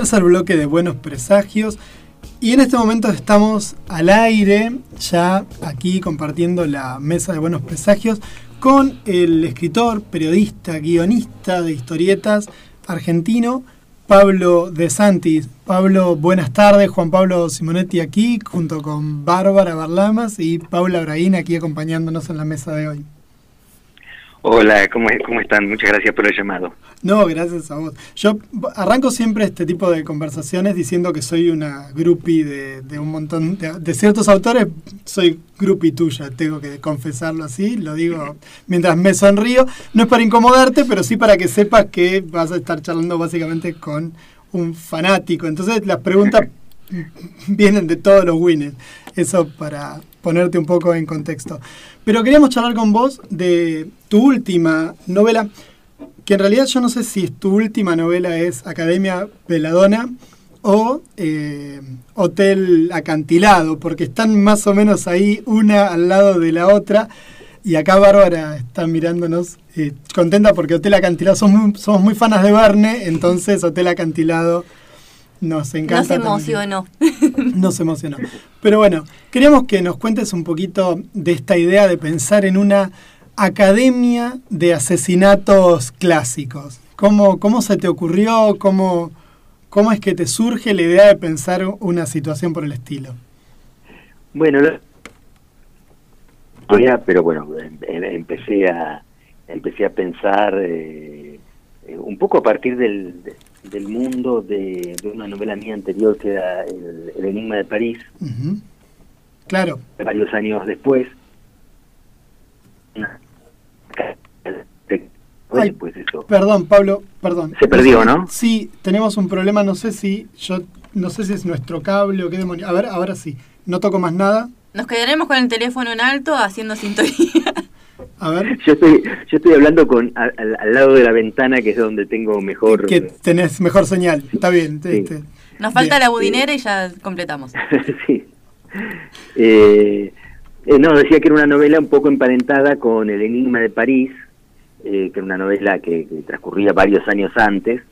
tercer bloque de Buenos Presagios. Y en este momento estamos al aire, ya aquí compartiendo la mesa de Buenos Presagios, con el escritor, periodista, guionista de historietas argentino, Pablo De Santis. Pablo, buenas tardes. Juan Pablo Simonetti aquí, junto con Bárbara Barlamas y Paula Braín aquí acompañándonos en la mesa de hoy. Hola, ¿cómo, ¿cómo están? Muchas gracias por el llamado. No, gracias a vos. Yo arranco siempre este tipo de conversaciones diciendo que soy una groupie de, un montón de, ciertos autores. Soy groupie tuya, tengo que confesarlo así, lo digo mientras me sonrío. No es para incomodarte, pero sí para que sepas que vas a estar charlando básicamente con un fanático. Entonces las preguntas vienen de todos los winners. Eso para ponerte un poco en contexto. Pero queríamos charlar con vos de tu última novela, que en realidad yo no sé si tu última novela es Academia Veladona o eh, Hotel Acantilado, porque están más o menos ahí una al lado de la otra. Y acá Bárbara está mirándonos eh, contenta porque Hotel Acantilado, somos muy, somos muy fanas de Verne, entonces Hotel Acantilado nos encanta. Nos emocionó. Nos emocionó. Pero bueno, queríamos que nos cuentes un poquito de esta idea de pensar en una academia de asesinatos clásicos. ¿Cómo, cómo se te ocurrió? ¿Cómo, ¿Cómo es que te surge la idea de pensar una situación por el estilo? Bueno, pero bueno, em, em, empecé a empecé a pensar eh, un poco a partir del, del mundo de, una novela mía anterior que era El, Enigma de París. Claro. Varios años después. pues eso. Perdón, Pablo, perdón. Se perdió, ¿no? Sí, tenemos un problema, no sé si yo no sé si es nuestro cable o qué demonios. A ver, ahora sí. No toco más nada. Nos quedaremos con el teléfono en alto haciendo sintonía. A ver. Yo estoy, yo estoy hablando con al, lado de la ventana, que es donde tengo mejor... Que tenés mejor señal, está bien. Nos falta la budinera y ya completamos. sí. Eh, eh, no, decía que era una novela un poco emparentada con El Enigma de París, eh, que era una novela que, transcurría varios años antes,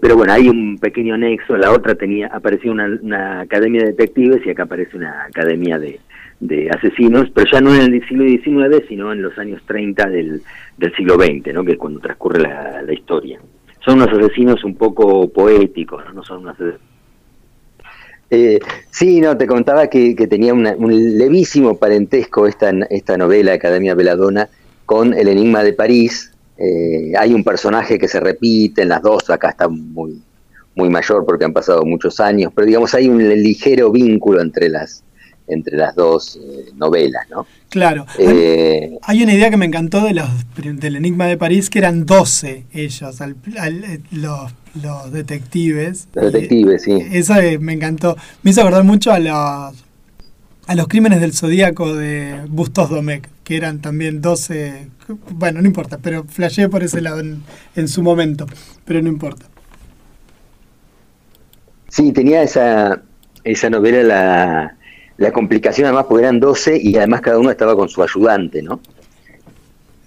pero bueno, hay un pequeño nexo, la otra tenía, apareció una, una academia de detectives y acá aparece una academia de, de asesinos, pero ya no en el siglo XIX, sino en los años 30 del, siglo XX, ¿no? que es cuando transcurre la, historia. Son unos asesinos un poco poéticos, no, son unos eh, sí, no, te contaba que, que tenía un levísimo parentesco esta, esta novela, Academia Veladona, con El Enigma de París. Eh, hay un personaje que se repite en las dos, acá está muy, muy mayor porque han pasado muchos años, pero digamos hay un ligero vínculo entre las, entre las dos eh, novelas, ¿no? Claro. Eh, hay una idea que me encantó de los, del Enigma de París, que eran 12 ellos, eh, los, los, detectives. Los detectives, sí. Eso me encantó. Me hizo acordar mucho a los, a los crímenes del zodíaco de Bustos Domecq, que eran también 12. Bueno, no importa, pero flasheé por ese lado en, en su momento, pero no importa. Sí, tenía esa, esa novela la la complicación además porque eran 12 y además cada uno estaba con su ayudante, ¿no?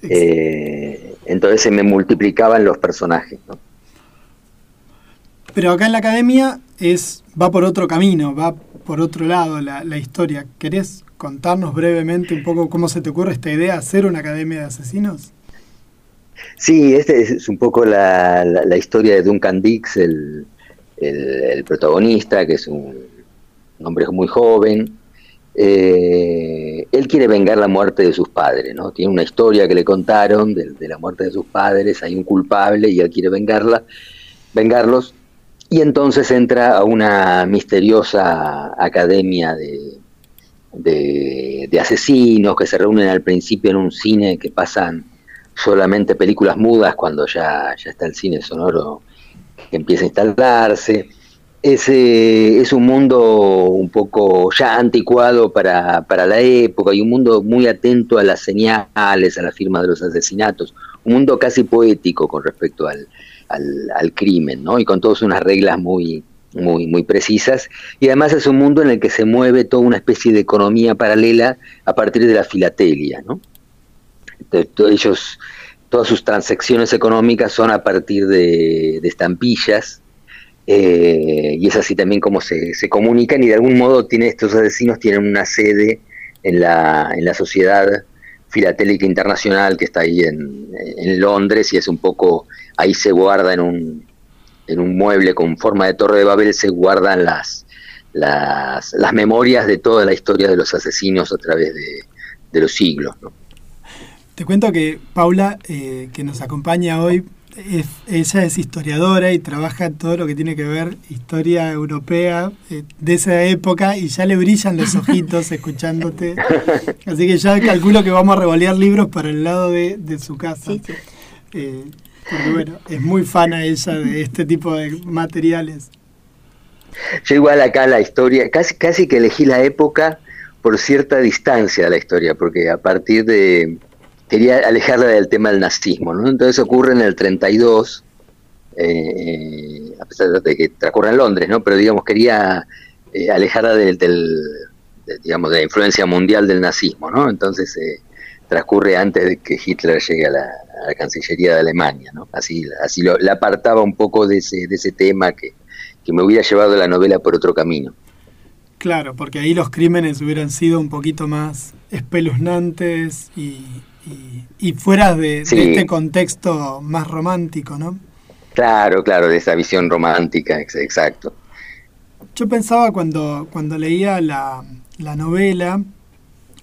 Eh, entonces se me multiplicaban los personajes, ¿no? Pero acá en la academia es va por otro camino, va por otro lado la, historia. ¿Querés contarnos brevemente un poco cómo se te ocurre esta idea de hacer una academia de asesinos? Sí, este es un poco la, historia de Duncan Dix, el, el, protagonista, que es un hombre muy joven, eh, él quiere vengar la muerte de sus padres, ¿no? Tiene una historia que le contaron de, la muerte de sus padres, hay un culpable y él quiere vengarla, vengarlos, y entonces entra a una misteriosa academia de, de, asesinos que se reúnen al principio en un cine que pasan solamente películas mudas cuando ya, ya está el cine sonoro que empieza a instalarse es, es un mundo un poco ya anticuado para, para la época y un mundo muy atento a las señales, a la firma de los asesinatos, un mundo casi poético con respecto al, al, crimen, ¿no? Y con todas unas reglas muy, muy, muy precisas. Y además es un mundo en el que se mueve toda una especie de economía paralela a partir de la filatelia, ¿no? ellos, todas sus transacciones económicas son a partir de, de estampillas eh, y es así también como se, se, comunican y de algún modo tiene, estos asesinos tienen una sede en la, en la sociedad filatélica internacional que está ahí en, en, Londres y es un poco, ahí se guarda en un, en un mueble con forma de torre de Babel, se guardan las, las, las memorias de toda la historia de los asesinos a través de, de los siglos. Te cuento que Paula, eh, que nos acompaña hoy, es, ella es historiadora y trabaja en todo lo que tiene que ver historia europea eh, de esa época y ya le brillan los ojitos escuchándote. Así que ya calculo que vamos a revolear libros para el lado de, de su casa. Sí, sí. Eh, porque bueno, es muy fana ella de este tipo de materiales. Yo igual acá la historia, casi, casi que elegí la época por cierta distancia de la historia, porque a partir de... quería alejarla del tema del nazismo, ¿no? Entonces ocurre en el 32, eh, a pesar de que transcurre en Londres, ¿no? Pero digamos, quería eh, alejarla del, de, digamos, de la influencia mundial del nazismo, ¿no? Entonces eh, transcurre antes de que Hitler llegue a la, Cancillería de Alemania, ¿no? Así, así la apartaba un poco de ese, de ese tema que, que me hubiera llevado la novela por otro camino. Claro, porque ahí los crímenes hubieran sido un poquito más espeluznantes y, y, y fuera de, Sí. de este contexto más romántico, ¿no? Claro, claro, de esa visión romántica, ex- exacto. Yo pensaba cuando, cuando leía la, la novela,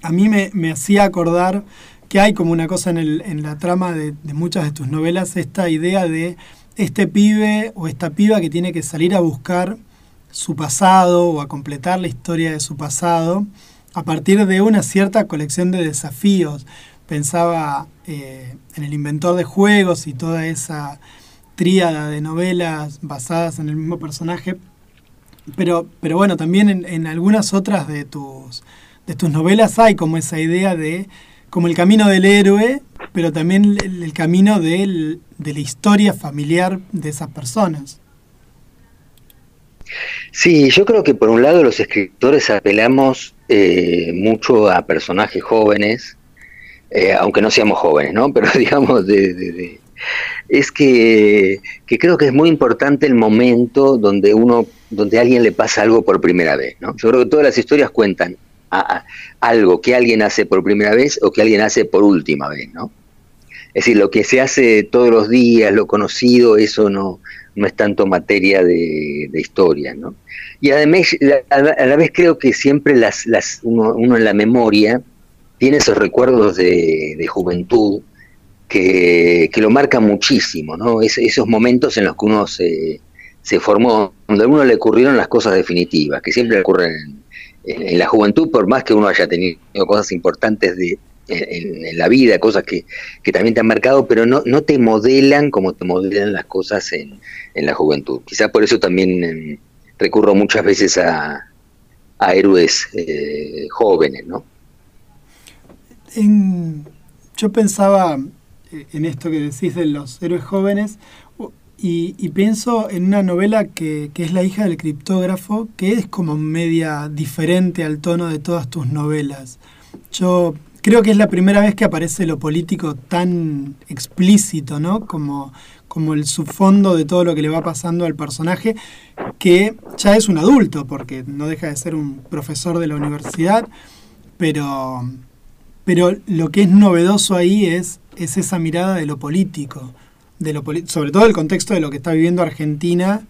a mí me, me hacía acordar que hay como una cosa en, el, en la trama de, de muchas de tus novelas, esta idea de este pibe o esta piba que tiene que salir a buscar su pasado o a completar la historia de su pasado a partir de una cierta colección de desafíos. Pensaba eh, en el inventor de juegos y toda esa tríada de novelas basadas en el mismo personaje. Pero, pero bueno, también en, en algunas otras de tus, de tus novelas hay como esa idea de como el camino del héroe, pero también el, el camino del- de la historia familiar de esas personas. Sí, yo creo que por un lado los escritores apelamos eh, mucho a personajes jóvenes, eh, aunque no seamos jóvenes, ¿no? Pero digamos, de, de- de- es que, que creo que es muy importante el momento donde uno, donde a alguien le pasa algo por primera vez, ¿no? Yo creo que todas las historias cuentan a- a- algo que alguien hace por primera vez o que alguien hace por última vez, ¿no? Es decir, lo que se hace todos los días, lo conocido, eso no, no es tanto materia de, de historia, ¿no? Y además, a la vez creo que siempre las, las, uno, uno en la memoria tiene esos recuerdos de, de juventud que, que lo marcan muchísimo, ¿no? Es- esos momentos en los que uno se, se formó, donde a uno le ocurrieron las cosas definitivas, que siempre ocurren en, la juventud, por más que uno haya tenido cosas importantes de, en, la vida, cosas que, que también te han marcado, pero no, no te modelan como te modelan las cosas en, la juventud. Quizás por eso también eh, recurro muchas veces a, a héroes eh, jóvenes, ¿no? Yo pensaba eh, en esto que decís de los héroes jóvenes y pienso en una novela que, que es La hija del criptógrafo, que es como media diferente al tono de todas tus novelas. Yo creo que es la primera vez que aparece lo político tan explícito, ¿no? Como, como el subfondo de todo lo que le va pasando al personaje, que ya es un adulto, porque no deja de ser un profesor de la universidad, pero, pero lo que es novedoso ahí es, es esa mirada de lo político, de lo sobre todo el contexto de lo que está viviendo Argentina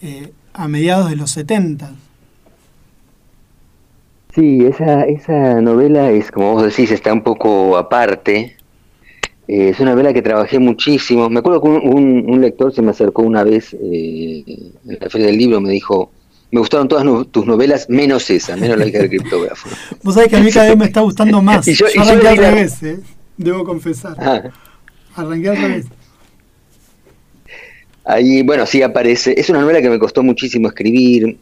eh, a mediados de los 70. Sí, esa, esa novela es, como vos decís, está un poco aparte. Eh, es una novela que trabajé muchísimo. Me acuerdo que un, un- un lector se me acercó una vez eh, en la feria del libro, me dijo, me gustaron todas no- tus novelas, menos esa, menos la hija del criptógrafo. Vos sabés que a mí cada vez me está gustando más. Y yo- yo, arranqué al la- revés, eh, debo confesar. Ah, Arranqué al revés. ahí, bueno, sí aparece. Es una novela que me costó muchísimo escribir.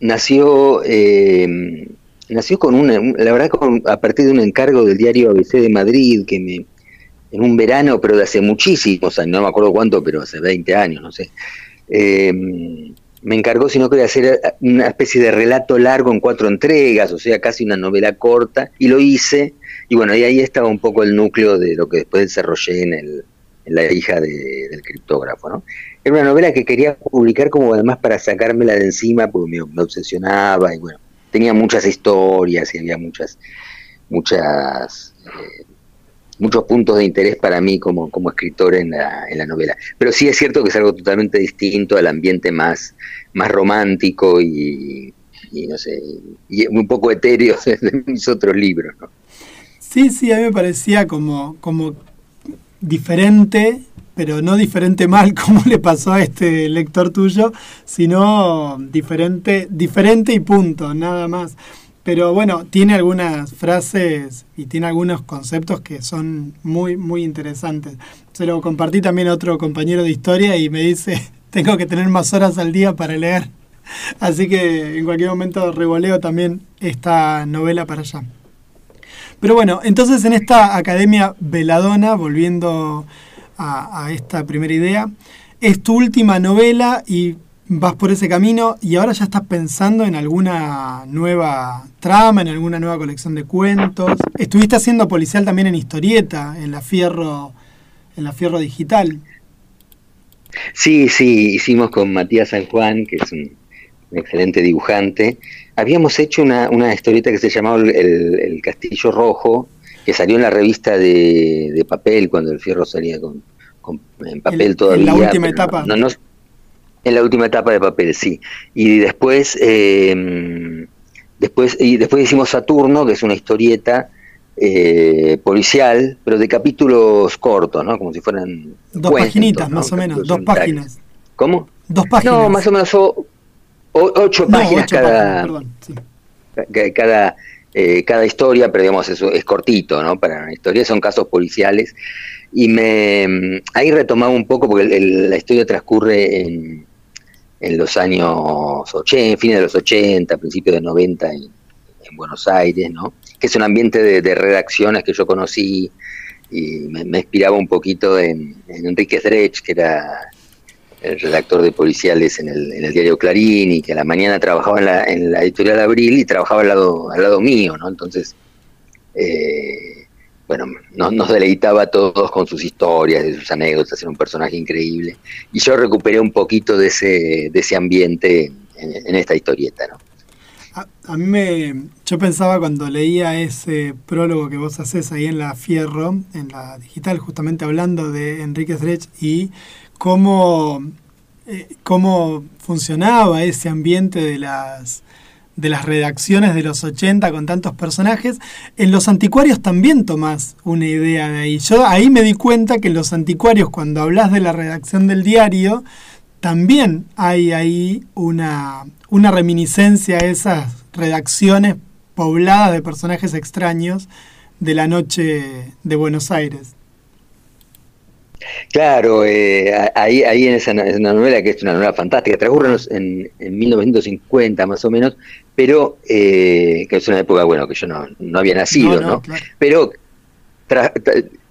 Nació, eh, nació con una, un- la verdad, con, a partir de un encargo del diario ABC de Madrid, que me, en un verano, pero de hace muchísimos años, no me acuerdo cuánto, pero hace 20 años, no sé. eh, me encargó, si no quería hacer una especie de relato largo en cuatro entregas, o sea, casi una novela corta, y lo hice, y bueno, y ahí estaba un poco el núcleo de lo que después desarrollé en el, la hija del criptógrafo. ¿no? Era una novela que quería publicar como además para sacármela de encima, porque me, obsesionaba y bueno, tenía muchas historias y había muchas, muchas, eh, muchos puntos de interés para mí como, como escritor en la, en la novela. Pero sí es cierto que es algo totalmente distinto al ambiente más, más romántico y, y no sé, y un poco etéreo de mis otros libros. Sí, sí, a mí me parecía como, como diferente, pero no diferente mal como le pasó a este lector tuyo, sino diferente, diferente y punto, nada más. Pero bueno, tiene algunas frases y tiene algunos conceptos que son muy, muy interesantes. Se lo compartí también a otro compañero de historia y me dice, tengo que tener más horas al día para leer. Así que en cualquier momento revoleo también esta novela para allá. Pero bueno, entonces en esta Academia Veladona, volviendo a, esta primera idea, es tu última novela y vas por ese camino y ahora ya estás pensando en alguna nueva trama, en alguna nueva colección de cuentos. Estuviste haciendo policial también en historieta, en la Fierro, en la Fierro Digital. Sí, sí, hicimos con Matías San Juan, que es un excelente dibujante, habíamos hecho una, una historieta que se llamaba el, Castillo Rojo, que salió en la revista de, papel cuando el fierro salía con, en papel todavía. En la última etapa. No, en la última etapa de papel, sí. Y después, eh, después, y después hicimos Saturno, que es una historieta eh, policial, pero de capítulos cortos, ¿no? Como si fueran... Dos paginitas, más o menos, dos páginas. ¿Cómo? Dos páginas. No, más o menos ocho páginas cada, cada, eh, cada historia, pero digamos, es cortito, ¿no? Para una historia son casos policiales. Y me ahí retomaba un poco, porque la historia transcurre en, en los años 80, fines de los 80, principios de 90 en, Buenos Aires, ¿no? Que es un ambiente de, redacciones que yo conocí y me, inspiraba un poquito en, en Enrique Drech, que era el redactor de policiales en el, en el, diario Clarín y que a la mañana trabajaba en la, en la editorial Abril y trabajaba al lado, al lado mío, ¿no? Entonces, eh, bueno, nos, deleitaba a todos con sus historias, de sus anécdotas, era un personaje increíble. Y yo recuperé un poquito de ese, de ese ambiente en, esta historieta, ¿no? A, mí me, yo pensaba cuando leía ese prólogo que vos haces ahí en la Fierro, en la digital, justamente hablando de Enrique Drech y cómo, eh, cómo funcionaba ese ambiente de las, de las redacciones de los 80 con tantos personajes. En los anticuarios también tomás una idea de ahí. Yo ahí me di cuenta que en los anticuarios, cuando hablas de la redacción del diario, también hay ahí una, una reminiscencia a esas redacciones pobladas de personajes extraños de la noche de Buenos Aires. Claro, eh, ahí, ahí en esa, una novela que es una novela fantástica, transcurre en, en 1950 más o menos, pero eh, que es una época, bueno, que yo no, no había nacido, ¿no? Pero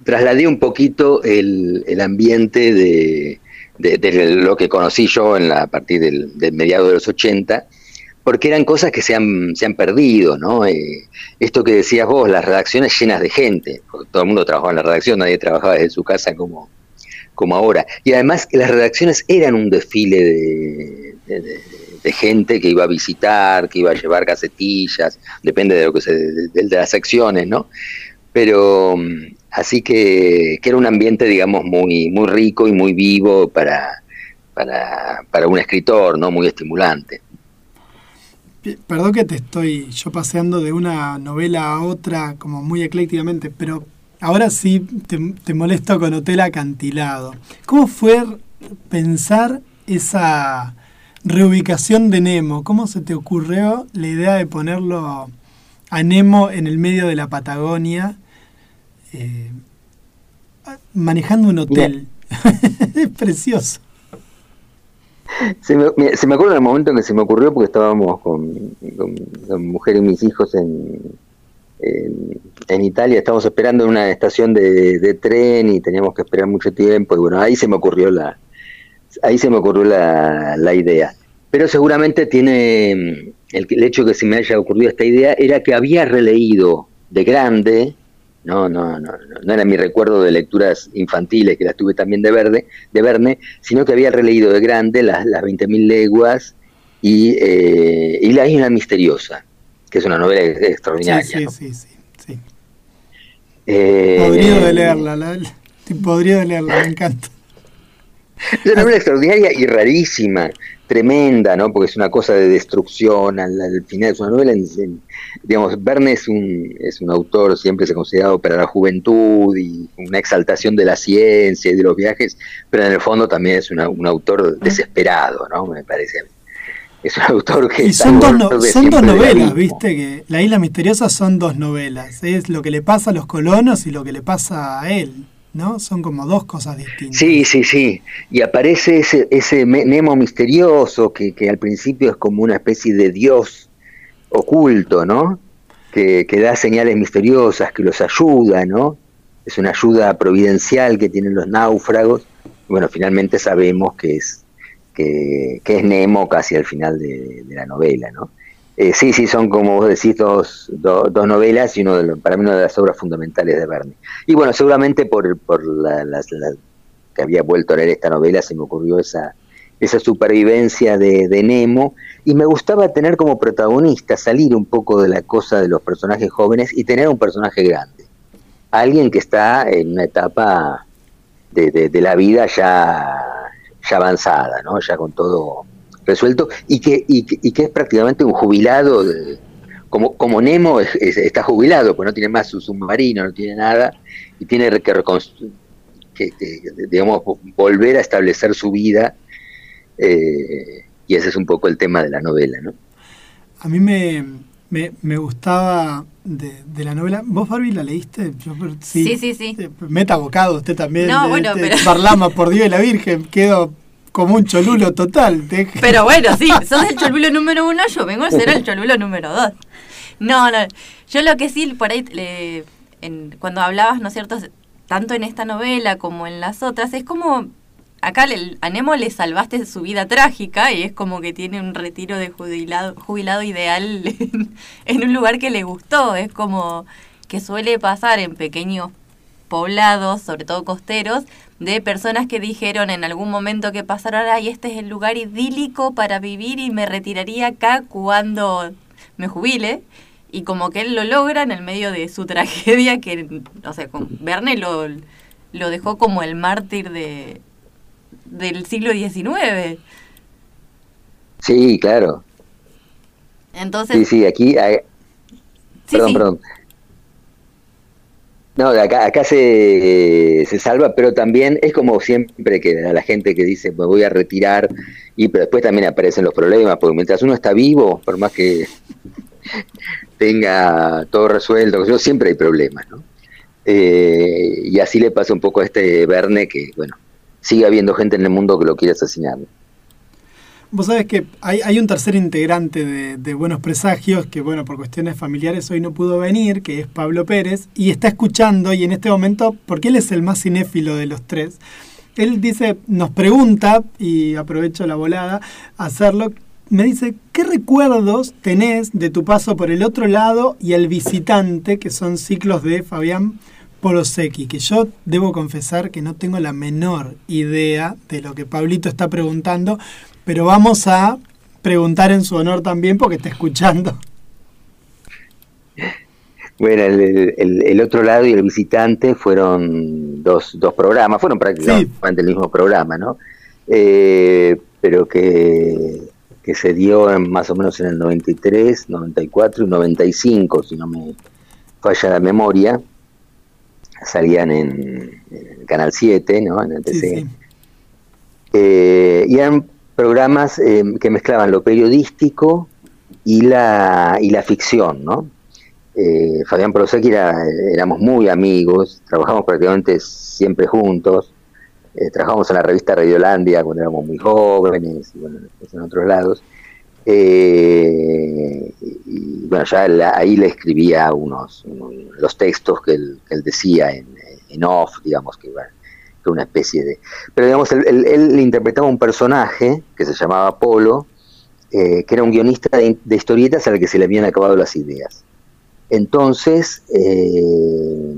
trasladé un poquito el, el ambiente de, de, lo que conocí yo en la, a partir del, del mediado de los 80, porque eran cosas que se han, se han perdido, ¿no? Eh, esto que decías vos, las redacciones llenas de gente, porque todo el mundo trabajaba en la redacción, nadie trabajaba desde su casa como, como ahora. Y además las redacciones eran un desfile de, gente que iba a visitar, que iba a llevar casetillas, depende de lo que se, de, las secciones, ¿no? Pero mm, así que, que, era un ambiente, digamos, muy, muy rico y muy vivo para, para, para un escritor, ¿no? Muy estimulante. Perdón que te estoy yo paseando de una novela a otra como muy eclécticamente, pero Ahora sí te, molesto con Hotel Acantilado. ¿Cómo fue pensar esa reubicación de Nemo? ¿Cómo se te ocurrió la idea de ponerlo a Nemo en el medio de la Patagonia, eh, manejando un hotel? es precioso. Se me, se me acuerda el momento en que se me ocurrió porque estábamos con, con, con mujer y mis hijos en, en, Italia. Estábamos esperando en una estación de, tren y teníamos que esperar mucho tiempo. Y bueno, ahí se me ocurrió la, ahí se me ocurrió la, la idea. Pero seguramente tiene, el, el, hecho que se me haya ocurrido esta idea era que había releído de grande No, no, no, no, era mi recuerdo de lecturas infantiles, que las tuve también de, verde, de Verne, sino que había releído de grande las, las 20.000 leguas y, eh, y La Isla Misteriosa, que es una novela extraordinaria. Sí, sí, sí, sí, Eh, podría de leerla, la, podría de leerla, me encanta. Es una novela extraordinaria y rarísima, tremenda, ¿no? Porque es una cosa de destrucción al, final. Es una novela, digamos, Verne es un, es un autor, siempre se ha considerado para la juventud y una exaltación de la ciencia y de los viajes, pero en el fondo también es un autor desesperado, ¿no? Me parece Es un autor que... Y son, dos, son dos novelas, viste, que La Isla Misteriosa son dos novelas. Es lo que le pasa a los colonos y lo que le pasa a él. ¿no? Son como dos cosas distintas. Sí, sí, sí. Y aparece ese, ese Nemo misterioso que, que al principio es como una especie de dios oculto, ¿no? Que, que, da señales misteriosas, que los ayuda, ¿no? Es una ayuda providencial que tienen los náufragos. Bueno, finalmente sabemos que es, que, es Nemo casi al final de, de la novela, ¿no? Eh, sí, sí, son como vos decís dos, dos novelas y uno de para mí una de las obras fundamentales de Verne. Y bueno, seguramente por, por la, que había vuelto a leer esta novela se me ocurrió esa, esa supervivencia de, de, Nemo y me gustaba tener como protagonista, salir un poco de la cosa de los personajes jóvenes y tener un personaje grande. Alguien que está en una etapa de, de, de la vida ya, ya avanzada, ¿no? ya con todo resuelto y que, y, que es prácticamente un jubilado, como, como Nemo está jubilado, pues no tiene más su submarino, no tiene nada, y tiene que, que, digamos, volver a establecer su vida, eh, y ese es un poco el tema de la novela, ¿no? A mí me, me, gustaba de, la novela. ¿Vos, Barbie, la leíste? sí, sí, sí. Meta abocado, usted también. No, bueno, este, pero... Por Dios y la Virgen, quedo como un cholulo total. Pero bueno, sí, sos el cholulo número uno, yo vengo a ser el cholulo número dos. No, no, yo lo que sí, por ahí, en, cuando hablabas, ¿no es cierto?, tanto en esta novela como en las otras, es como, acá a Nemo le salvaste su vida trágica y es como que tiene un retiro de jubilado, jubilado ideal en un lugar que le gustó, es como que suele pasar en pequeños poblados, sobre todo costeros, de personas que dijeron en algún momento que pasaron, y este es el lugar idílico para vivir y me retiraría acá cuando me jubile. Y como que él lo logra en el medio de su tragedia, que, no sé, con Verne lo, lo dejó como el mártir de, del siglo XIX. Sí, claro. Entonces... Sí, sí, aquí... perdón, perdón. No, acá, acá se, se, salva, pero también es como siempre que la gente que dice, me voy a retirar, y pero después también aparecen los problemas, porque mientras uno está vivo, por más que tenga todo resuelto, siempre hay problemas, ¿no? Eh, y así le pasa un poco a este Verne que, bueno, sigue habiendo gente en el mundo que lo quiere asesinar. Vos sabés que hay, un tercer integrante de, Buenos Presagios que, bueno, por cuestiones familiares hoy no pudo venir, que es Pablo Pérez, y está escuchando y en este momento, porque él es el más cinéfilo de los tres, él dice, nos pregunta, y aprovecho la volada hacerlo, me dice, ¿qué recuerdos tenés de tu paso por el otro lado y el visitante, que son ciclos de Fabián Polosecki? Que yo debo confesar que no tengo la menor idea de lo que Pablito está preguntando, pero vamos a preguntar en su honor también porque está escuchando. Bueno, el, otro lado y el visitante fueron dos, dos programas, fueron prácticamente el mismo programa, ¿no? Eh, pero que, que se dio en, más o menos en el 93, 94 y 95, si no me falla la memoria. Salían en, Canal 7, ¿no? En el TC. Eh, y eran programas eh, que mezclaban lo periodístico y la, y la ficción, ¿no? Eh, Fabián Prosecki era, éramos muy amigos, trabajamos prácticamente siempre juntos, eh, trabajamos en la revista Radiolandia cuando éramos muy jóvenes, y bueno, en otros lados. y bueno, ya ahí le escribía unos, los textos que él, decía en, en, off, digamos, que bueno, una especie de... Pero digamos, él, interpretaba un personaje que se llamaba Polo, eh, que era un guionista de, historietas al que se le habían acabado las ideas. Entonces, eh,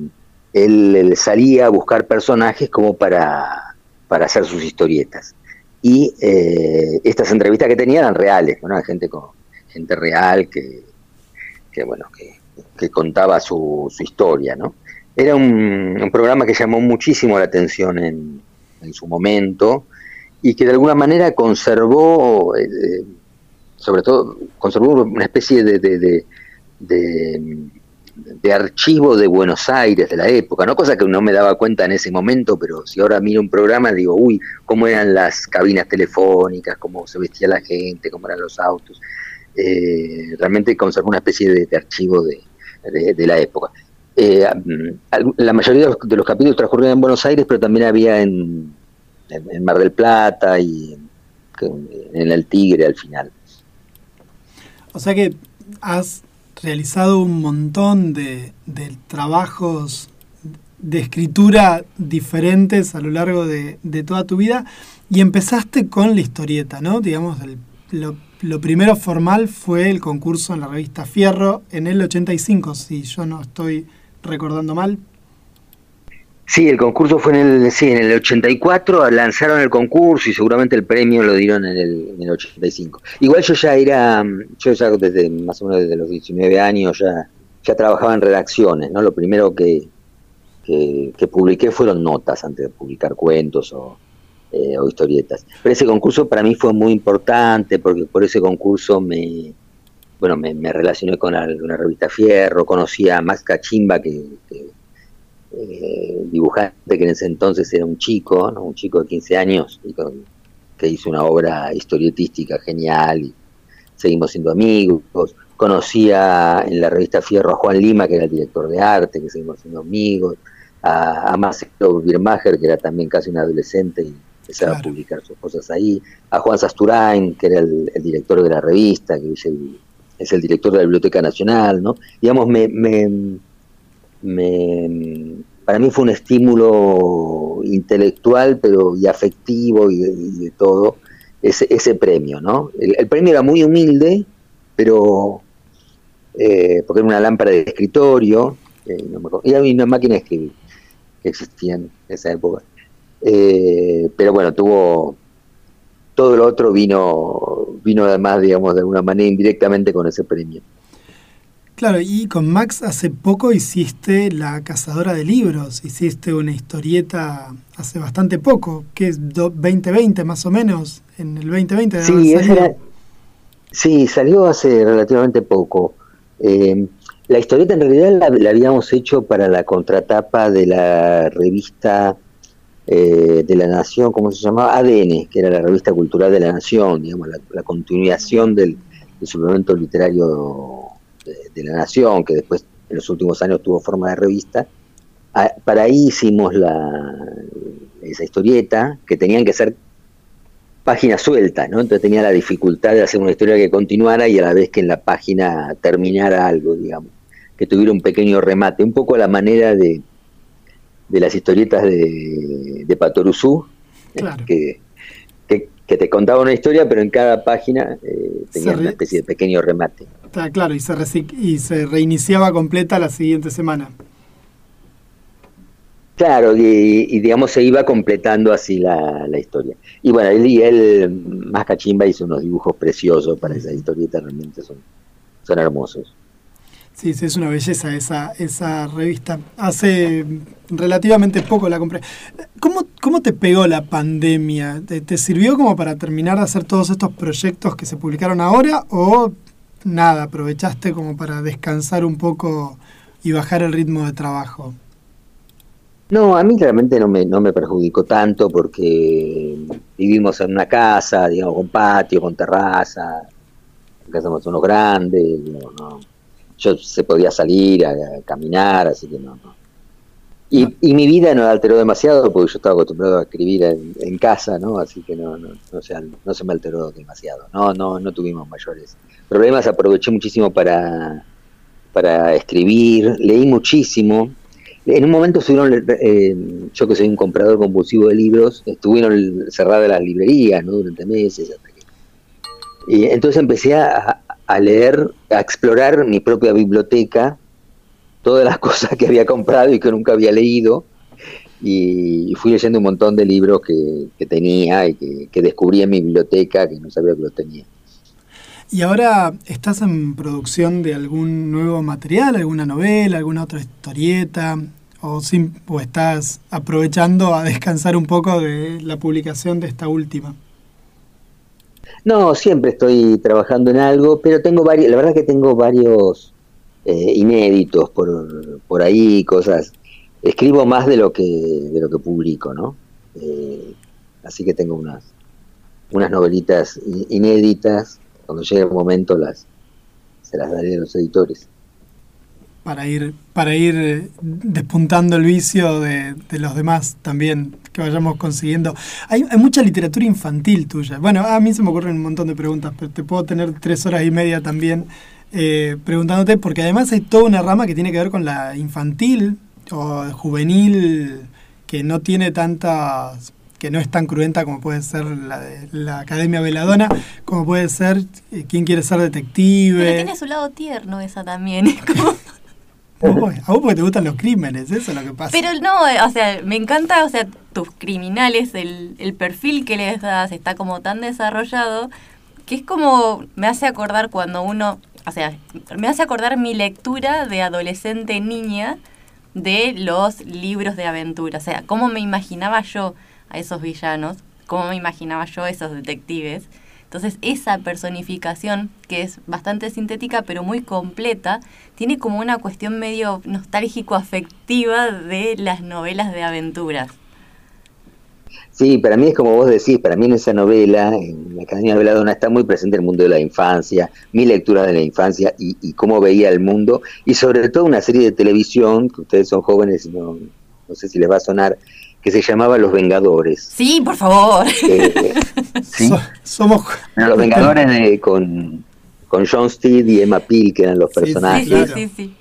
él, salía a buscar personajes como para, para hacer sus historietas. Y eh, estas entrevistas que tenía eran reales, ¿no? gente con gente real que, que bueno, que, contaba su, historia, ¿no? Era un, programa que llamó muchísimo la atención en, en su momento y que de alguna manera conservó, eh, sobre todo, conservó una especie de, de de archivo de Buenos Aires de la época, no cosa que no me daba cuenta en ese momento, pero si ahora miro un programa digo, uy, cómo eran las cabinas telefónicas, cómo se vestía la gente, cómo eran los autos. Eh, realmente conservó una especie de, archivo de, la época. Eh, la mayoría de los, capítulos transcurrieron en Buenos Aires, pero también había en, Mar del Plata y en El Tigre al final. O sea que has realizado un montón de, trabajos de escritura diferentes a lo largo de, toda tu vida y empezaste con la historieta, ¿no? Digamos, lo, primero formal fue el concurso en la revista Fierro en el 85, si yo no estoy recordando mal. Sí, el concurso fue en el, sí, en el 84, lanzaron el concurso y seguramente el premio lo dieron en el, en el 85. Igual yo ya era, yo ya desde más o menos desde los 19 años ya, ya trabajaba en redacciones, ¿no? Lo primero que, que, publiqué fueron notas antes de publicar cuentos o, eh, o historietas. Pero ese concurso para mí fue muy importante porque por ese concurso me, bueno, me, relacioné con una revista Fierro, conocí a Max Cachimba que eh, dibujante que en ese entonces era un chico, un chico de 15 años, que hizo una obra historietística genial y seguimos siendo amigos. Conocía en la revista Fierro a Juan Lima, que era el director de arte, que seguimos siendo amigos, a, a Marcelo Birmacher, que era también casi un adolescente y empezaba a publicar sus cosas ahí, a Juan Sasturain, que era el, director de la revista, que es el, es el director de la Biblioteca Nacional, ¿no? Digamos, me me, para mí fue un estímulo intelectual pero y afectivo y, de todo ese, ese premio, ¿no? El, premio era muy humilde, pero eh, porque era una lámpara de escritorio eh, y era una máquina que existía en esa época. Eh, pero bueno, tuvo todo lo otro vino vino además, digamos, de alguna manera indirectamente con ese premio. Claro, y con Max hace poco hiciste La Cazadora de Libros, hiciste una historieta hace bastante poco, que es 2020 más o menos, en el 2020. Sí, sí salió hace relativamente poco. Eh, la historieta en realidad la, habíamos hecho para la contratapa de la revista eh, de la Nación, ¿cómo se llamaba? ADN, que era la revista cultural de la Nación, digamos, la, continuación del suplemento literario de, la Nación, que después en los últimos años tuvo forma de revista, para ahí hicimos la, esa historieta, que tenían que ser páginas sueltas, ¿no? Entonces tenía la dificultad de hacer una historia que continuara y a la vez que en la página terminara algo, digamos, que tuviera un pequeño remate, un poco a la manera de, de las historietas de, de Patoruzú, que, que, te contaba una historia, pero en cada página eh, tenía una especie de pequeño remate. Está claro, y se, y se reiniciaba completa la siguiente semana. Claro, y, digamos se iba completando así la, historia. Y bueno, él, y él, más cachimba, hizo unos dibujos preciosos para esa historieta, realmente son, son hermosos. Sí, sí, es una belleza esa, esa revista. Hace relativamente poco la compré. ¿Cómo, cómo te pegó la pandemia? ¿Te, sirvió como para terminar de hacer todos estos proyectos que se publicaron ahora o nada, aprovechaste como para descansar un poco y bajar el ritmo de trabajo? No, a mí realmente no me, no me perjudicó tanto porque vivimos en una casa, digamos, con patio, con terraza, casa somos unos grandes, no, no yo se podía salir a, caminar, así que no. Y, y, mi vida no alteró demasiado porque yo estaba acostumbrado a escribir en, casa, ¿no? Así que no, no, no, se, no se me alteró demasiado. No, no, no tuvimos mayores problemas. Aproveché muchísimo para, para escribir, leí muchísimo. En un momento estuvieron, eh, yo que soy un comprador compulsivo de libros, estuvieron cerradas las librerías, ¿no? Durante meses. y entonces empecé a, a leer, a explorar mi propia biblioteca todas las cosas que había comprado y que nunca había leído. Y, fui leyendo un montón de libros que, tenía y que, que, descubrí en mi biblioteca que no sabía que los tenía. ¿Y ahora estás en producción de algún nuevo material, alguna novela, alguna otra historieta? ¿O, o estás aprovechando a descansar un poco de la publicación de esta última? No, siempre estoy trabajando en algo, pero tengo varios, la verdad que tengo varios eh, inéditos por, por ahí, cosas. Escribo más de lo que de lo que publico, ¿no? Eh, así que tengo unas unas novelitas inéditas. Cuando llegue el momento las se las daré a los editores para ir, para ir eh, despuntando el vicio de, los demás también, que vayamos consiguiendo. Hay, mucha literatura infantil tuya. Bueno, a mí se me ocurren un montón de preguntas, pero te puedo tener tres horas y media también eh, preguntándote, porque además hay toda una rama que tiene que ver con la infantil o juvenil, que no tiene tantas que no es tan cruenta como puede ser la de la Academia Veladona, como puede ser eh, quién quiere ser detective. Pero tiene su lado tierno esa también. A vos, porque te gustan los crímenes, eso es lo que pasa. Pero no, eh, o sea, me encanta, o sea, tus criminales, el, el perfil que les das está como tan desarrollado que es como, me hace acordar cuando uno, o sea, me hace acordar mi lectura de adolescente niña de los libros de aventura, o sea, cómo me imaginaba yo a esos villanos, cómo me imaginaba yo a esos detectives. Entonces esa personificación, que es bastante sintética pero muy completa, tiene como una cuestión medio nostálgico-afectiva de las novelas de aventuras. Sí, para mí es como vos decís, para mí en esa novela, en la Academia de Veladona, está muy presente el mundo de la infancia, mi lectura de la infancia y, cómo veía el mundo, y sobre todo una serie de televisión, que ustedes son jóvenes y no, no sé si les va a sonar, que se llamaba Los Vengadores. Sí, por favor. Eh, ¿sí? somos Los Vengadores de, con, con John Steed y Emma Peel, que eran los personajes. Sí, sí, sí.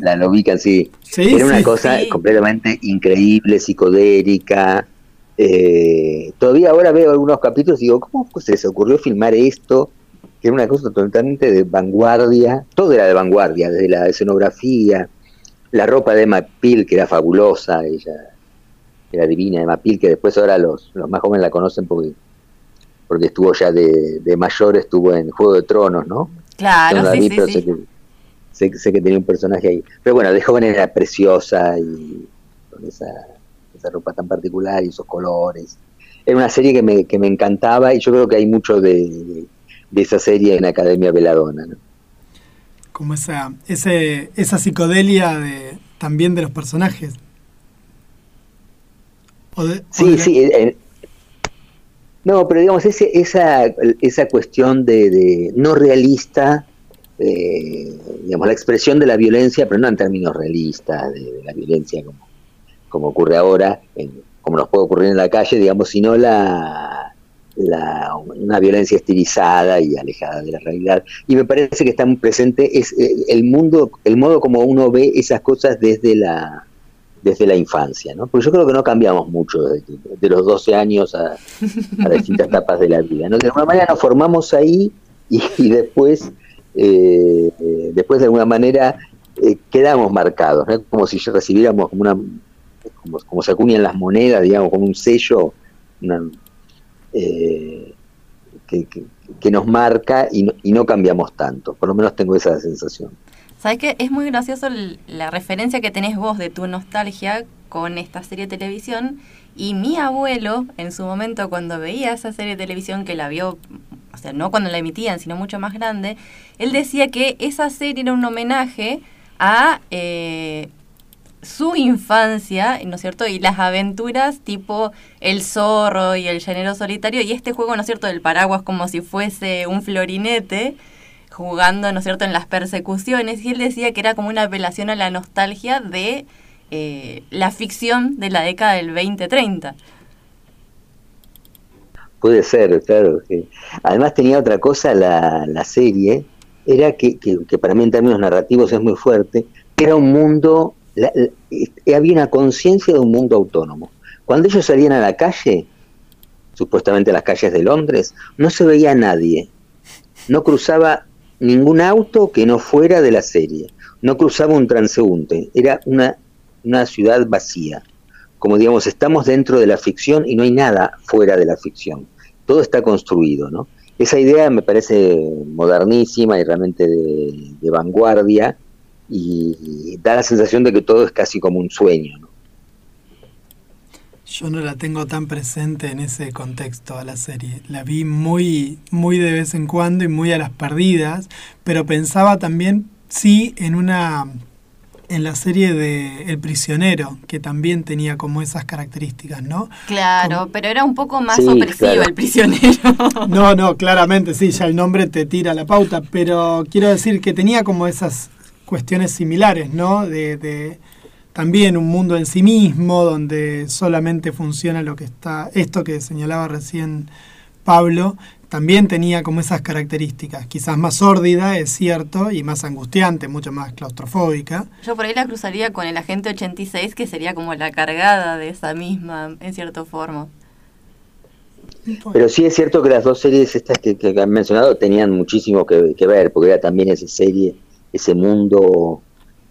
La, lo ubican, sí. Era una cosa completamente increíble, psicodérica. Eh, todavía ahora veo algunos capítulos y digo, ¿cómo se les ocurrió filmar esto? Que era una cosa totalmente de vanguardia. Todo era de vanguardia, desde la escenografía, la ropa de Emma Peel, que era fabulosa, ella era divina, de Mapil, que después ahora los, los más jóvenes la conocen porque, porque estuvo ya de, mayor, estuvo en Juego de Tronos, ¿no? Claro, sí, Sé, que, sé, que tenía un personaje ahí. Pero bueno, de joven era preciosa y con esa, esa ropa tan particular y esos colores. Era una serie que me, que me encantaba y yo creo que hay mucho de, de, esa serie en Academia Veladona, ¿no? Como esa, ese, esa psicodelia de, también de los personajes sí, sí. Eh, eh, no, pero digamos, ese, esa, esa cuestión de, no realista, eh, digamos, la expresión de la violencia, pero no en términos realistas, de, la violencia como, como ocurre ahora, como nos puede ocurrir en la calle, digamos, sino la, la, una violencia estilizada y alejada de la realidad. Y me parece que está muy presente es el mundo, el modo como uno ve esas cosas desde la desde la infancia, ¿no? Porque yo creo que no cambiamos mucho de, los 12 años a, distintas etapas de la vida, ¿no? De alguna manera nos formamos ahí y, después, eh, después de alguna manera eh, quedamos marcados, ¿no? Como si recibiéramos como una, como, se acuñan las monedas, digamos, como un sello, eh, que, que, nos marca y y no cambiamos tanto, por lo menos tengo esa sensación. ¿Sabes qué? Es muy gracioso la referencia que tenés vos de tu nostalgia con esta serie de televisión. Y mi abuelo, en su momento, cuando veía esa serie de televisión, que la vio, o sea, no cuando la emitían, sino mucho más grande, él decía que esa serie era un homenaje a eh, su infancia, ¿no es cierto? Y las aventuras tipo el zorro y el llanero solitario y este juego, ¿no es cierto?, del paraguas como si fuese un florinete jugando, ¿no es cierto?, en las persecuciones, y él decía que era como una apelación a la nostalgia de eh, la ficción de la década del 2030. Puede ser, claro. Además tenía otra cosa la, la serie, era que, que, para mí en términos narrativos es muy fuerte, era un mundo, había una conciencia de un mundo autónomo. Cuando ellos salían a la calle, supuestamente a las calles de Londres, no se veía nadie, no cruzaba ningún auto que no fuera de la serie. No cruzaba un transeúnte, era una, una ciudad vacía. Como digamos, estamos dentro de la ficción y no hay nada fuera de la ficción. Todo está construido, ¿no? Esa idea me parece modernísima y realmente de, vanguardia y, da la sensación de que todo es casi como un sueño, ¿no? Yo no la tengo tan presente en ese contexto a la serie. La vi muy, muy de vez en cuando y muy a las perdidas, pero pensaba también, sí, en una en la serie de El prisionero, que también tenía como esas características, ¿no? Claro, pero era un poco más opresivo el prisionero. No, no, claramente, sí, ya el nombre te tira la pauta, pero quiero decir que tenía como esas cuestiones similares, ¿no? De, de también un mundo en sí mismo, donde solamente funciona lo que está, esto que señalaba recién Pablo, también tenía como esas características, quizás más sórdida, es cierto, y más angustiante, mucho más claustrofóbica. Yo por ahí la cruzaría con el agente 86, que sería como la cargada de esa misma, en cierta forma. Pero sí es cierto que las dos series estas que, han mencionado tenían muchísimo que, ver, porque era también esa serie, ese mundo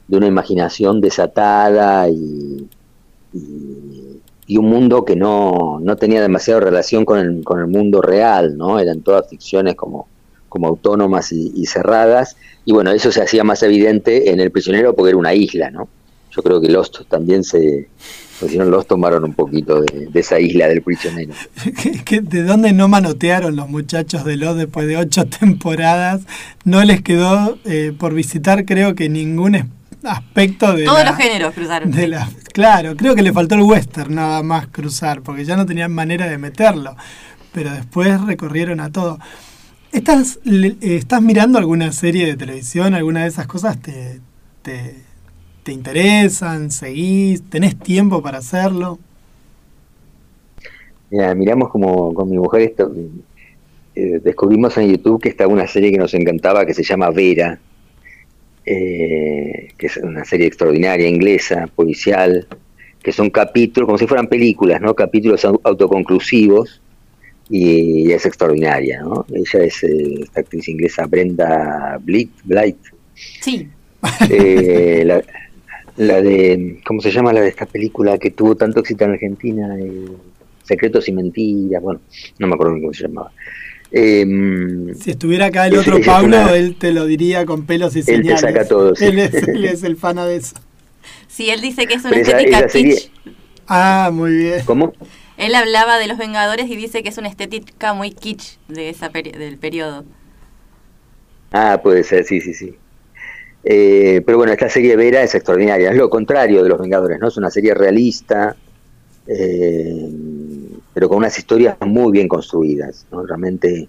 de una imaginación desatada y, y, un mundo que no, no tenía demasiada relación con el, con el mundo real, ¿no? Eran todas ficciones como, como autónomas y, cerradas. Y bueno, eso se hacía más evidente en El Prisionero porque era una isla, ¿no? Yo creo que Lost también se... Pues los tomaron un poquito de, esa isla del prisionero. ¿De dónde no manotearon los muchachos de Lost después de ocho temporadas? No les quedó eh, por visitar, creo que ningún aspecto de... Todos los géneros cruzaron. De la, claro, creo que le faltó el western nada más cruzar, porque ya no tenían manera de meterlo, pero después recorrieron a todo. ¿Estás, ¿Estás mirando alguna serie de televisión? ¿Alguna de esas cosas te, te, te interesan? ¿Seguís? ¿Tenés tiempo para hacerlo? Mira, miramos como con mi mujer esto, eh, descubrimos en YouTube que está una serie que nos encantaba que se llama Vera, eh, que es una serie extraordinaria inglesa, policial, que son capítulos, como si fueran películas, ¿no? Capítulos autoconclusivos y, es extraordinaria, ¿no? Ella es eh, esta actriz inglesa Brenda Blight. Blight. Sí. Eh, la, de, ¿cómo se llama la de esta película que tuvo tanto éxito en Argentina? Secretos y mentiras, bueno, no me acuerdo cómo se llamaba. Em, si estuviera acá el otro Pablo, él te lo diría con pelos y señales. Él te saca todo. Él, es, el fan de eso. Sí, él dice que es una estética kitsch. Ah, muy bien. ¿Cómo? Él hablaba de los Vengadores y dice que es una estética muy kitsch de esa del periodo. Ah, puede ser, sí, sí, sí. Eh, pero bueno, esta serie Vera es extraordinaria. Es lo contrario de los Vengadores, ¿no? Es una serie realista. Eh, pero con unas historias muy bien construidas, ¿no? Realmente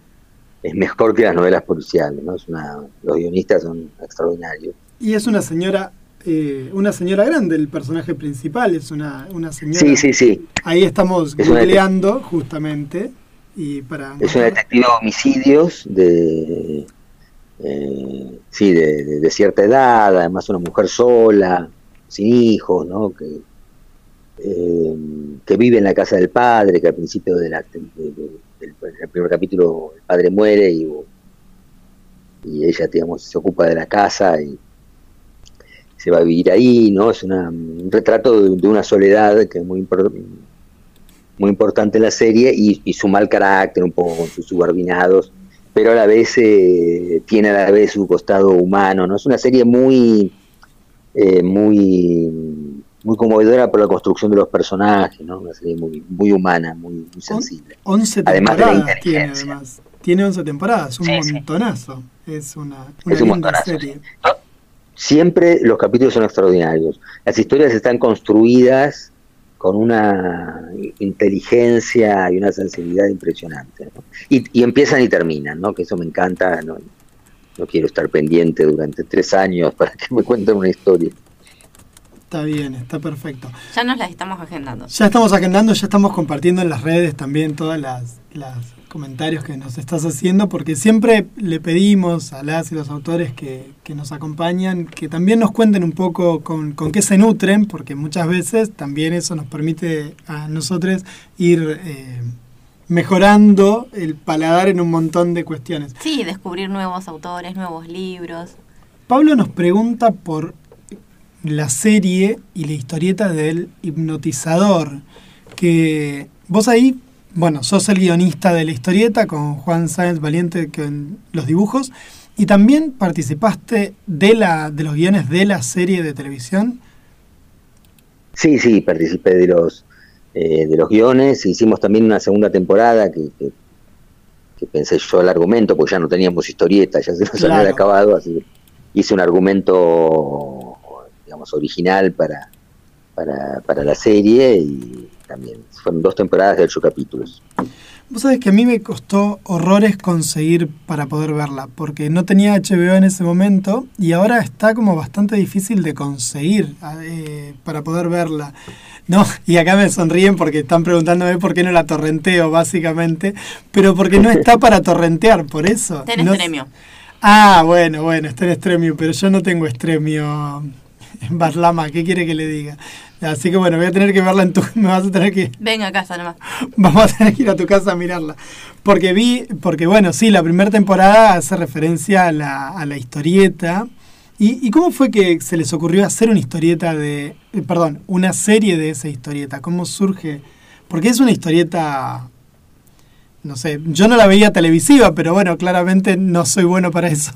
es mejor que las novelas policiales, ¿no? Es una, los guionistas son extraordinarios. Y es una señora eh, una señora grande el personaje principal, es una, una señora. Sí, sí, sí. Ahí estamos googleando justamente. Y para es una detective de homicidios de, eh, sí, de, de, cierta edad, además una mujer sola, sin hijos, ¿no? Que eh, que vive en la casa del padre, que al principio del, primer capítulo el padre muere y, ella, digamos, se ocupa de la casa y se va a vivir ahí, ¿no? Es un retrato de, una soledad que es muy, muy importante en la serie y, su mal carácter, un poco con sus subordinados, pero a la vez eh, tiene a la vez su costado humano, ¿no? Es una serie muy, eh, muy muy conmovedora por la construcción de los personajes, ¿no? Una serie muy, muy humana, muy, sensible. 11 temporadas tiene, además. Tiene 11 temporadas, un montonazo. Es una, una serie. Siempre los capítulos son extraordinarios. Las historias están construidas con una inteligencia y una sensibilidad impresionante. Y, y, empiezan y terminan, ¿no? que eso me encanta. No, no quiero estar pendiente durante tres años para que me cuenten una historia. Está bien, está perfecto. Ya nos las estamos agendando. Ya estamos agendando, ya estamos compartiendo en las redes también todas las, comentarios que nos estás haciendo, porque siempre le pedimos a las y los autores que, nos acompañan que también nos cuenten un poco con, qué se nutren, porque muchas veces también eso nos permite a nosotros ir eh, mejorando el paladar en un montón de cuestiones. Sí, descubrir nuevos autores, nuevos libros. Pablo nos pregunta por la serie y la historieta del hipnotizador, que vos ahí, bueno, sos el guionista de la historieta con Juan Sáenz Valiente en los dibujos, y también participaste de, la, de los guiones de la serie de televisión. Sí, sí, participé de los, eh, de los guiones, hicimos también una segunda temporada que, que, pensé yo el argumento, porque ya no teníamos historieta, ya se nos había acabado, así hice un argumento, digamos, original para, para, para la serie y también fueron dos temporadas de ocho capítulos. Vos sabés que a mí me costó horrores conseguir para poder verla, porque no tenía HBO en ese momento y ahora está como bastante difícil de conseguir eh, para poder verla. No, y acá me sonríen porque están preguntándome por qué no la torrenteo, básicamente, pero porque no está para torrentear, por eso. Tenés no, Ah, bueno, bueno, está en Estremio, pero yo no tengo Estremio en Barlama, ¿qué quiere que le diga? Así que bueno, voy a tener que verla en tu... Me vas a tener que... Venga a casa nomás. Vamos a tener que ir a tu casa a mirarla. Porque vi, porque bueno, sí, la primera temporada hace referencia a la, a la historieta. ¿Y, ¿Y, cómo fue que se les ocurrió hacer una historieta de... Eh, perdón, una serie de esa historieta? ¿Cómo surge? Porque es una historieta no sé, yo no la veía televisiva, pero bueno, claramente no soy bueno para eso.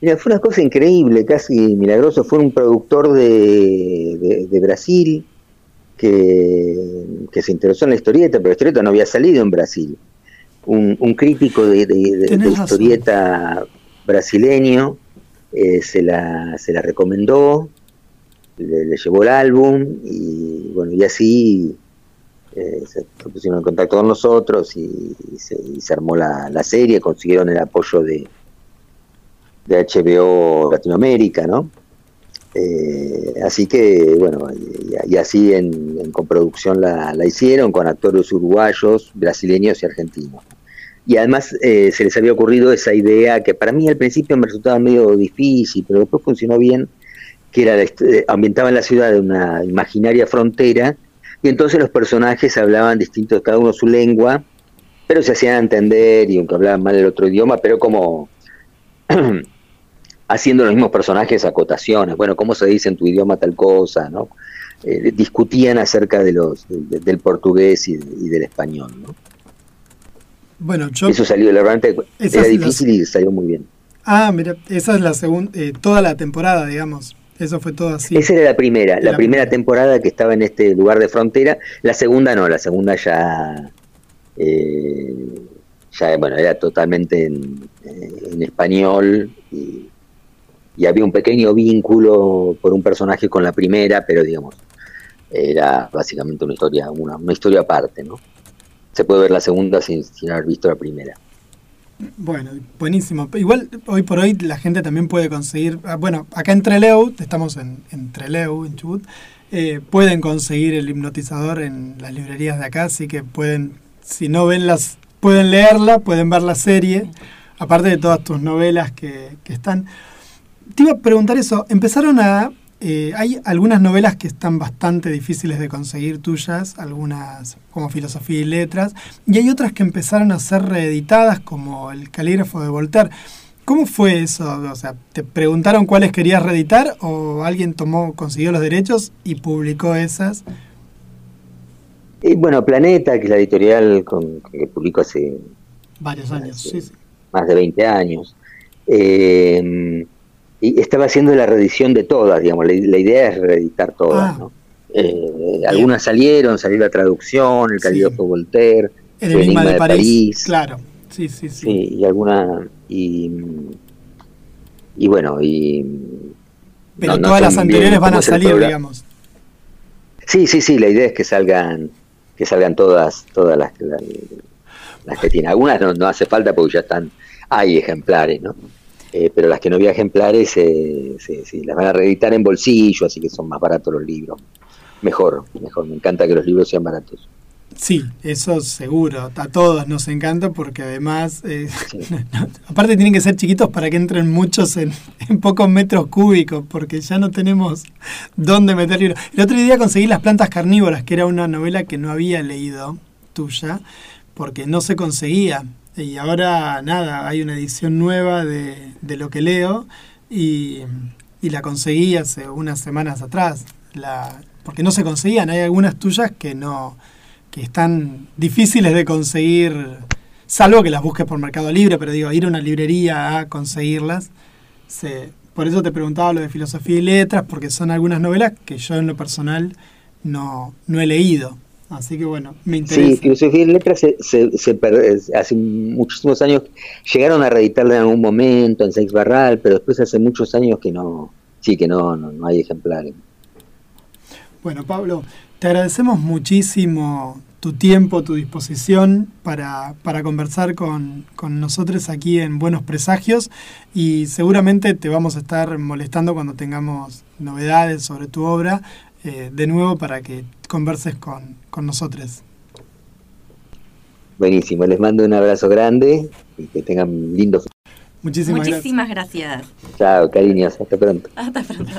Mira, fue una cosa increíble, casi milagroso. Fue un productor de, de, Brasil que, que, se interesó en la historieta, pero la historieta no había salido en Brasil. Un, un crítico de, historieta brasileño eh, se, la, se la recomendó, le, le llevó el álbum y bueno, y así eh, se, pusieron en contacto con nosotros y, se, armó la, serie, consiguieron el apoyo de, de HBO Latinoamérica, ¿no? Eh, así que, bueno, y, así en, coproducción la, hicieron con actores uruguayos, brasileños y argentinos. Y además eh, se les había ocurrido esa idea que para mí al principio me resultaba medio difícil, pero después funcionó bien, que era ambientaba en la ciudad de una imaginaria frontera y entonces los personajes hablaban distintos, cada uno su lengua, pero se hacían entender y aunque hablaban mal el otro idioma, pero como haciendo los mismos personajes acotaciones, bueno, ¿cómo se dice en tu idioma tal cosa? ¿no? Eh, discutían acerca de los del portugués y, del español. ¿no? Bueno, yo, Eso salió, la verdad, era difícil y salió muy bien. Ah, mira, esa es la segunda, eh, toda la temporada, digamos. Eso fue todo así. Esa era la primera, la, primera temporada que estaba en este lugar de frontera. La segunda no, la segunda ya, eh, ya bueno, era totalmente en, en español y, había un pequeño vínculo por un personaje con la primera, pero digamos, era básicamente una historia, una, una historia aparte, ¿no? Se puede ver la segunda sin, sin haber visto la primera. Bueno, buenísimo. Igual hoy por hoy la gente también puede conseguir, ah, bueno, acá en Treleu, estamos en, en Treleu, en Chubut, eh, pueden conseguir el hipnotizador en las librerías de acá, así que pueden, si no ven las, pueden leerla, pueden ver la serie, aparte de todas tus novelas que, que están. Te iba a preguntar eso, empezaron a eh, hay algunas novelas que están bastante difíciles de conseguir tuyas, algunas como Filosofía y Letras, y hay otras que empezaron a ser reeditadas, como El Calígrafo de Voltaire. ¿Cómo fue eso? O sea, ¿te preguntaron cuáles querías reeditar o alguien tomó, consiguió los derechos y publicó esas? Y bueno, Planeta, que es la editorial con, que publicó hace... Varios años, sí, sí. Más de 20 años. Eh, y estaba haciendo la reedición de todas, digamos, la, idea es reeditar todas, ah. ¿no? Eh, algunas salieron, salió la traducción, el Calidofo Voltaire, el Enigma, de, París, Claro, sí, sí, sí. y alguna. Y, y bueno, y. Pero todas las anteriores van a salir, digamos. Sí, sí, sí, la idea es que salgan que salgan todas todas las, las, que tienen. Algunas no, no hace falta porque ya están, hay ejemplares, ¿no? Eh, pero las que no había ejemplares eh, las van a reeditar en bolsillo, así que son más baratos los libros. Mejor, mejor, me encanta que los libros sean baratos. Sí, eso seguro, a todos nos encanta porque además, eh, aparte tienen que ser chiquitos para que entren muchos en, pocos metros cúbicos, porque ya no tenemos dónde meter libros. El otro día conseguí Las plantas carnívoras, que era una novela que no había leído tuya, porque no se conseguía Y ahora, nada, hay una edición nueva de, de lo que leo y, y la conseguí hace unas semanas atrás. La, porque no se conseguían, hay algunas tuyas que no que están difíciles de conseguir, salvo que las busques por Mercado Libre, pero digo, ir a una librería a conseguirlas. Se, por eso te preguntaba lo de filosofía y letras, porque son algunas novelas que yo en lo personal no, no he leído. Así que bueno, me interesa. Sí, filosofía y letras se, se, se per- hace muchísimos años llegaron a reeditarla en algún momento en Sex Barral, pero después hace muchos años que no, sí que no, no, no hay ejemplares. Bueno, Pablo, te agradecemos muchísimo tu tiempo, tu disposición para, para conversar con, con nosotros aquí en Buenos Presagios y seguramente te vamos a estar molestando cuando tengamos novedades sobre tu obra eh, de nuevo para que converses con, con nosotros. Buenísimo, les mando un abrazo grande y que tengan lindo. Muchísimas, gracias. Muchísimas gracias. Chao, cariños, hasta pronto. Hasta pronto.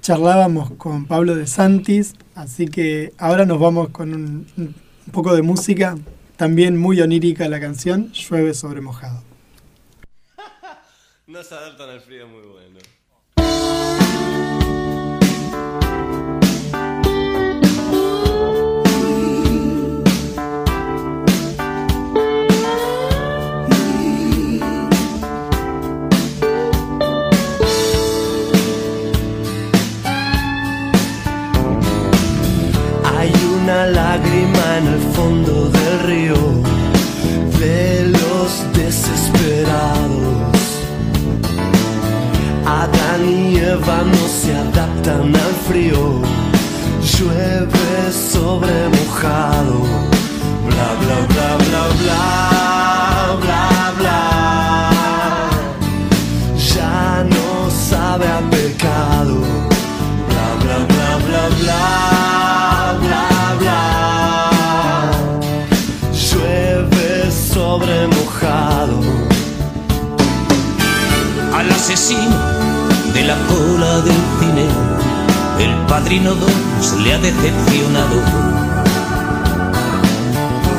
Charlábamos con Pablo de Santis, así que ahora nos vamos con un, un poco de música, también muy onírica la canción, Llueve sobre mojado. No se adaptan al frío muy bueno. Lágrima en el fondo del río de los desesperados. Adán y Eva no se adaptan al frío. Llueve sobre mojado. Padrino 2 le ha decepcionado.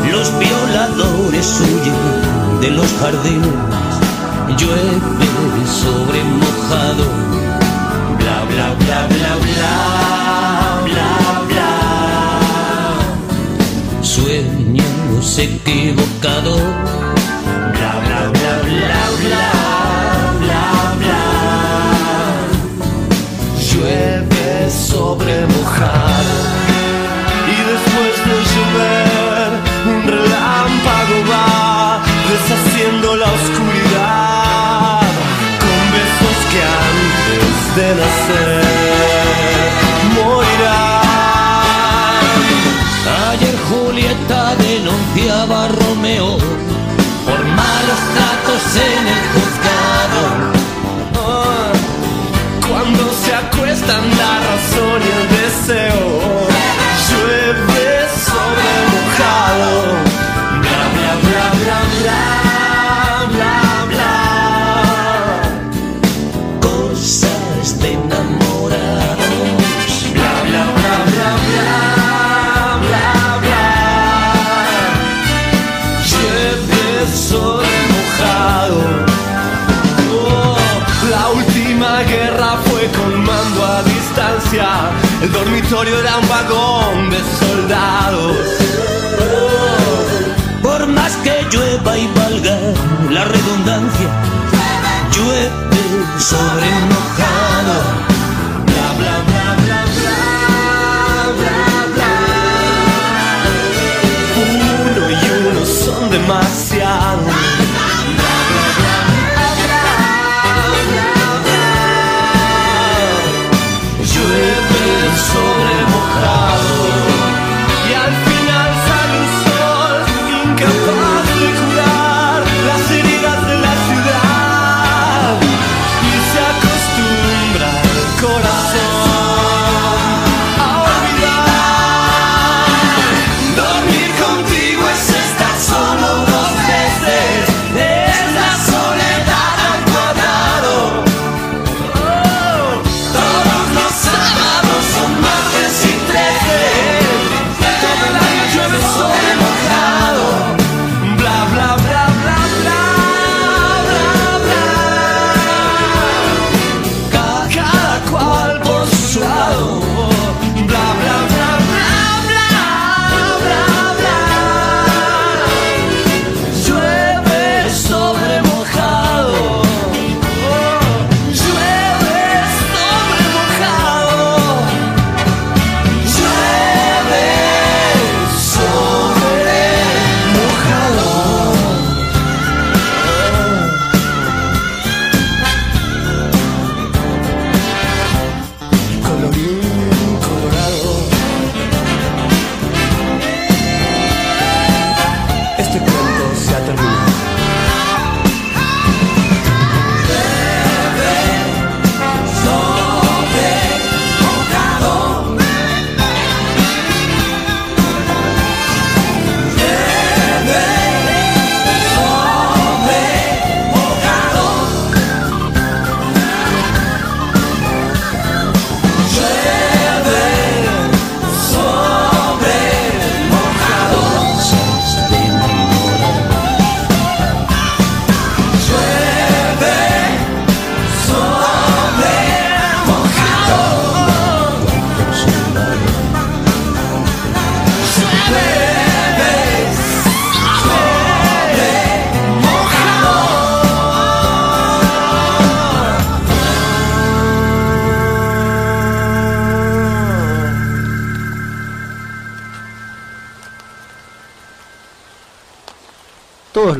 Los violadores huyen de los jardines. Llueve sobre mojado. Por más que llueva y valga la redundancia, llueve sobre mojado.